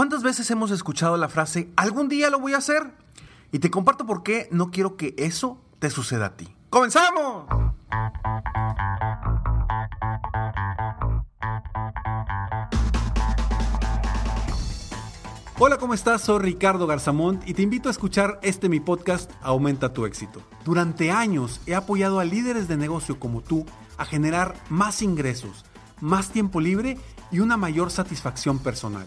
¿Cuántas veces hemos escuchado la frase, algún día lo voy a hacer? Y te comparto por qué no quiero que eso te suceda a ti. ¡Comenzamos! Hola, ¿cómo estás? Soy Ricardo Garzamont y te invito a escuchar este mi podcast Aumenta tu éxito. Durante años he apoyado a líderes de negocio como tú a generar más ingresos, más tiempo libre y una mayor satisfacción personal.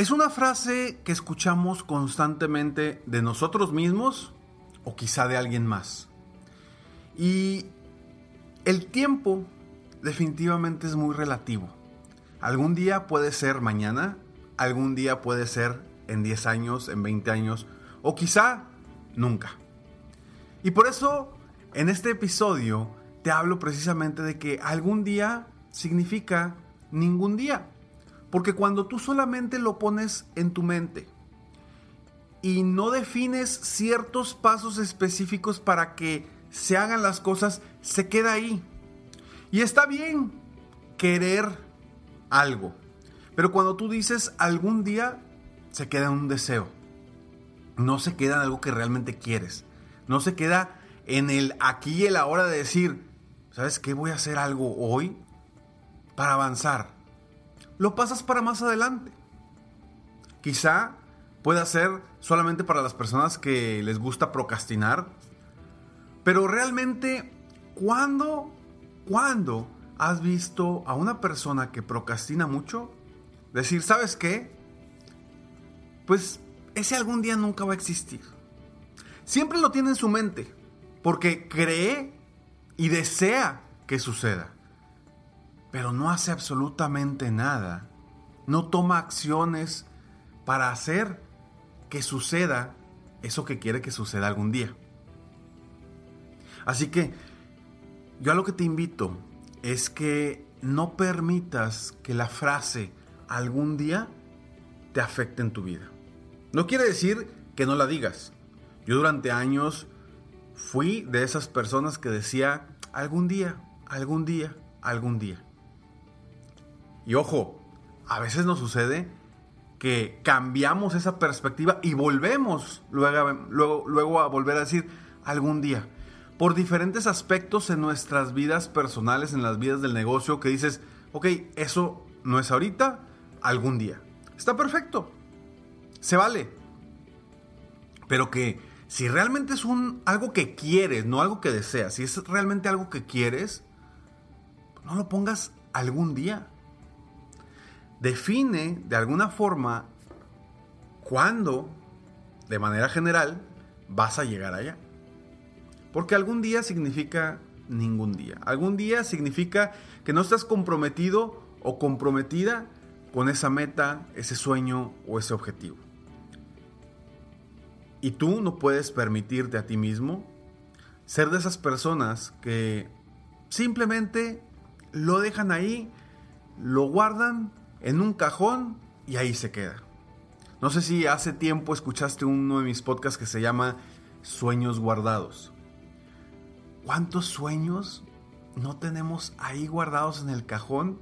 Es una frase que escuchamos constantemente de nosotros mismos o quizá de alguien más. Y el tiempo definitivamente es muy relativo. Algún día puede ser mañana, algún día puede ser en 10 años, en 20 años o quizá nunca. Y por eso en este episodio te hablo precisamente de que algún día significa ningún día. Porque cuando tú solamente lo pones en tu mente y no defines ciertos pasos específicos para que se hagan las cosas, se queda ahí. Y está bien querer algo. Pero cuando tú dices algún día, se queda en un deseo. No se queda en algo que realmente quieres. No se queda en el aquí y el ahora de decir, ¿sabes qué? Voy a hacer algo hoy para avanzar lo pasas para más adelante. Quizá pueda ser solamente para las personas que les gusta procrastinar, pero realmente, ¿cuándo, cuándo has visto a una persona que procrastina mucho decir, ¿sabes qué? Pues ese algún día nunca va a existir. Siempre lo tiene en su mente, porque cree y desea que suceda pero no hace absolutamente nada. No toma acciones para hacer que suceda eso que quiere que suceda algún día. Así que yo a lo que te invito es que no permitas que la frase algún día te afecte en tu vida. No quiere decir que no la digas. Yo durante años fui de esas personas que decía algún día, algún día, algún día. Y ojo, a veces nos sucede que cambiamos esa perspectiva y volvemos luego, a volver a decir algún día. Por diferentes aspectos en nuestras vidas personales, en las vidas del negocio, que dices, ok, eso no es ahorita, algún día. Está perfecto. Se vale. Pero que si realmente es un, algo que quieres, no algo que deseas, si es realmente algo que quieres, no lo pongas algún día define de alguna forma cuándo, de manera general, vas a llegar allá. Porque algún día significa ningún día. Algún día significa que no estás comprometido o comprometida con esa meta, ese sueño o ese objetivo. Y tú no puedes permitirte a ti mismo ser de esas personas que simplemente lo dejan ahí, lo guardan en un cajón y ahí se queda. No sé si hace tiempo escuchaste uno de mis podcasts que se llama Sueños Guardados. ¿Cuántos sueños no tenemos ahí guardados en el cajón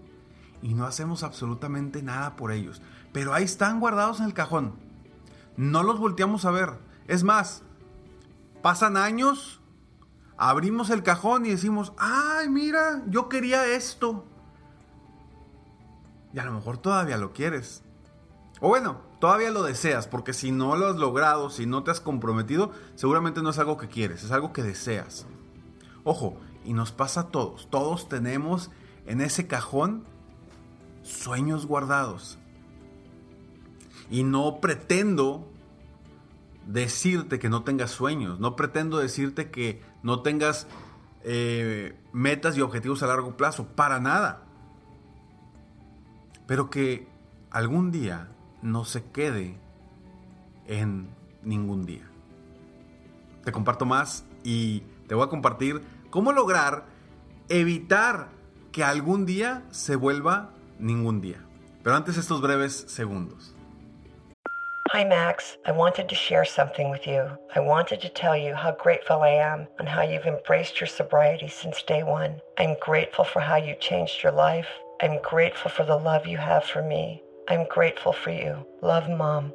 y no hacemos absolutamente nada por ellos? Pero ahí están guardados en el cajón. No los volteamos a ver. Es más, pasan años, abrimos el cajón y decimos, ay, mira, yo quería esto. Y a lo mejor todavía lo quieres. O bueno, todavía lo deseas, porque si no lo has logrado, si no te has comprometido, seguramente no es algo que quieres, es algo que deseas. Ojo, y nos pasa a todos, todos tenemos en ese cajón sueños guardados. Y no pretendo decirte que no tengas sueños, no pretendo decirte que no tengas eh, metas y objetivos a largo plazo, para nada. Pero que algún día no se quede en ningún día. Te comparto más y te voy a compartir cómo lograr evitar que algún día se vuelva ningún día. Pero antes estos breves segundos. Hi, Max. I wanted to share something with you. I wanted to tell you how grateful I am and how you've embraced your sobriety since day one. I'm grateful for how you changed your life. I'm grateful for the love you have for me. I'm grateful for you. Love, Mom.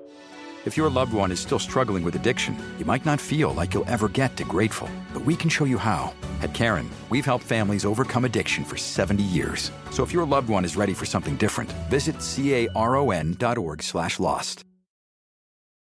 If your loved one is still struggling with addiction, you might not feel like you'll ever get to grateful, but we can show you how. At Karen, we've helped families overcome addiction for 70 years. So if your loved one is ready for something different, visit caron.org slash lost.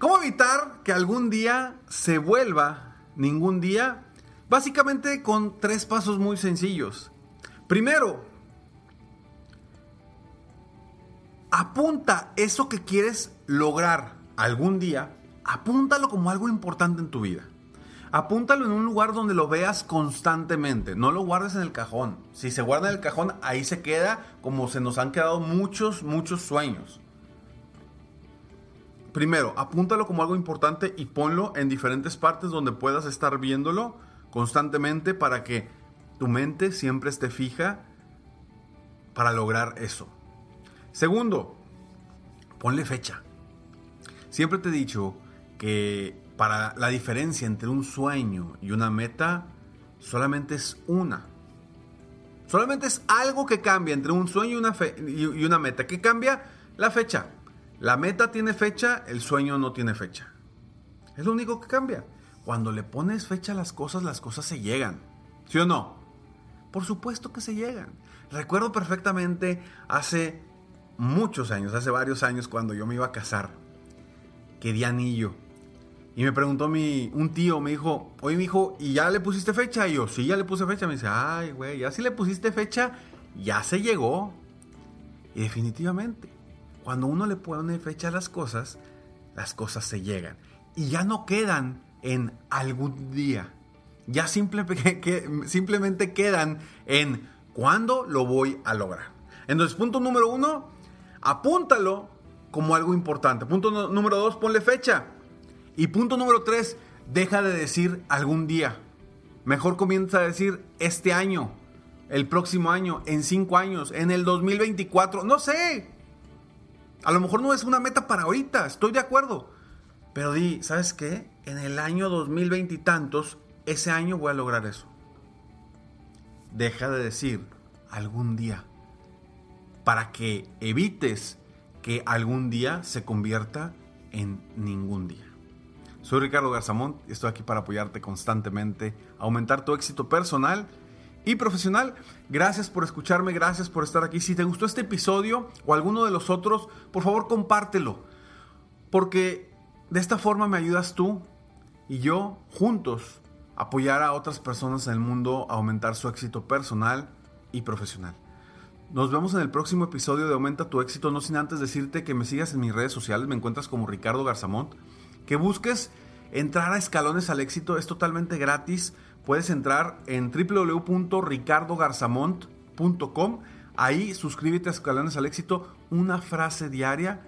¿Cómo evitar que algún día se vuelva ningún día? Básicamente con tres pasos muy sencillos. Primero, apunta eso que quieres lograr algún día, apúntalo como algo importante en tu vida. Apúntalo en un lugar donde lo veas constantemente. No lo guardes en el cajón. Si se guarda en el cajón, ahí se queda como se nos han quedado muchos, muchos sueños. Primero, apúntalo como algo importante y ponlo en diferentes partes donde puedas estar viéndolo constantemente para que tu mente siempre esté fija para lograr eso. Segundo, ponle fecha. Siempre te he dicho que para la diferencia entre un sueño y una meta solamente es una. Solamente es algo que cambia entre un sueño y una, y una meta. ¿Qué cambia? La fecha. La meta tiene fecha, el sueño no tiene fecha. Es lo único que cambia. Cuando le pones fecha a las cosas, las cosas se llegan. ¿Sí o no? Por supuesto que se llegan. Recuerdo perfectamente hace muchos años, hace varios años, cuando yo me iba a casar, que di anillo. Y me preguntó mi, un tío, me dijo, oye, mi hijo, ¿y ya le pusiste fecha? Y yo, sí, ya le puse fecha. Me dice, ay, güey, ya si le pusiste fecha, ya se llegó. Y definitivamente, cuando uno le pone fecha a las cosas, las cosas se llegan. Y ya no quedan en algún día. Ya simplemente quedan en ¿Cuándo lo voy a lograr? Entonces, punto número uno, apúntalo como algo importante. Punto número dos, ponle fecha. Y punto número tres, deja de decir algún día. Mejor comienza a decir este año, el próximo año, en cinco años, en el 2024, no sé. A lo mejor no es una meta para ahorita, estoy de acuerdo. Pero di, ¿sabes qué? En el año 2020 y tantos, ese año voy a lograr eso. Deja de decir algún día para que evites que algún día se convierta en ningún día. Soy Ricardo Garzamont y estoy aquí para apoyarte constantemente, aumentar tu éxito personal y profesional. Gracias por escucharme, gracias por estar aquí. Si te gustó este episodio o alguno de los otros, por favor compártelo. Porque de esta forma me ayudas tú y yo juntos a apoyar a otras personas en el mundo a aumentar su éxito personal y profesional. Nos vemos en el próximo episodio de Aumenta tu éxito, no sin antes decirte que me sigas en mis redes sociales, me encuentras como Ricardo Garzamont, que busques entrar a escalones al éxito, es totalmente gratis puedes entrar en www.ricardogarzamont.com. Ahí suscríbete a Escalones al Éxito, una frase diaria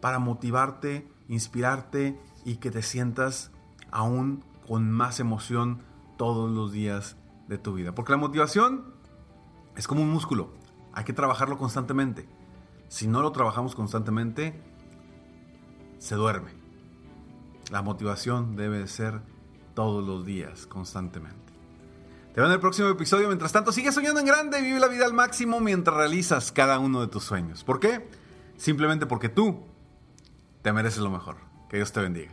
para motivarte, inspirarte y que te sientas aún con más emoción todos los días de tu vida. Porque la motivación es como un músculo, hay que trabajarlo constantemente. Si no lo trabajamos constantemente, se duerme. La motivación debe ser todos los días, constantemente. Te veo en el próximo episodio. Mientras tanto, sigue soñando en grande y vive la vida al máximo mientras realizas cada uno de tus sueños. ¿Por qué? Simplemente porque tú te mereces lo mejor. Que Dios te bendiga.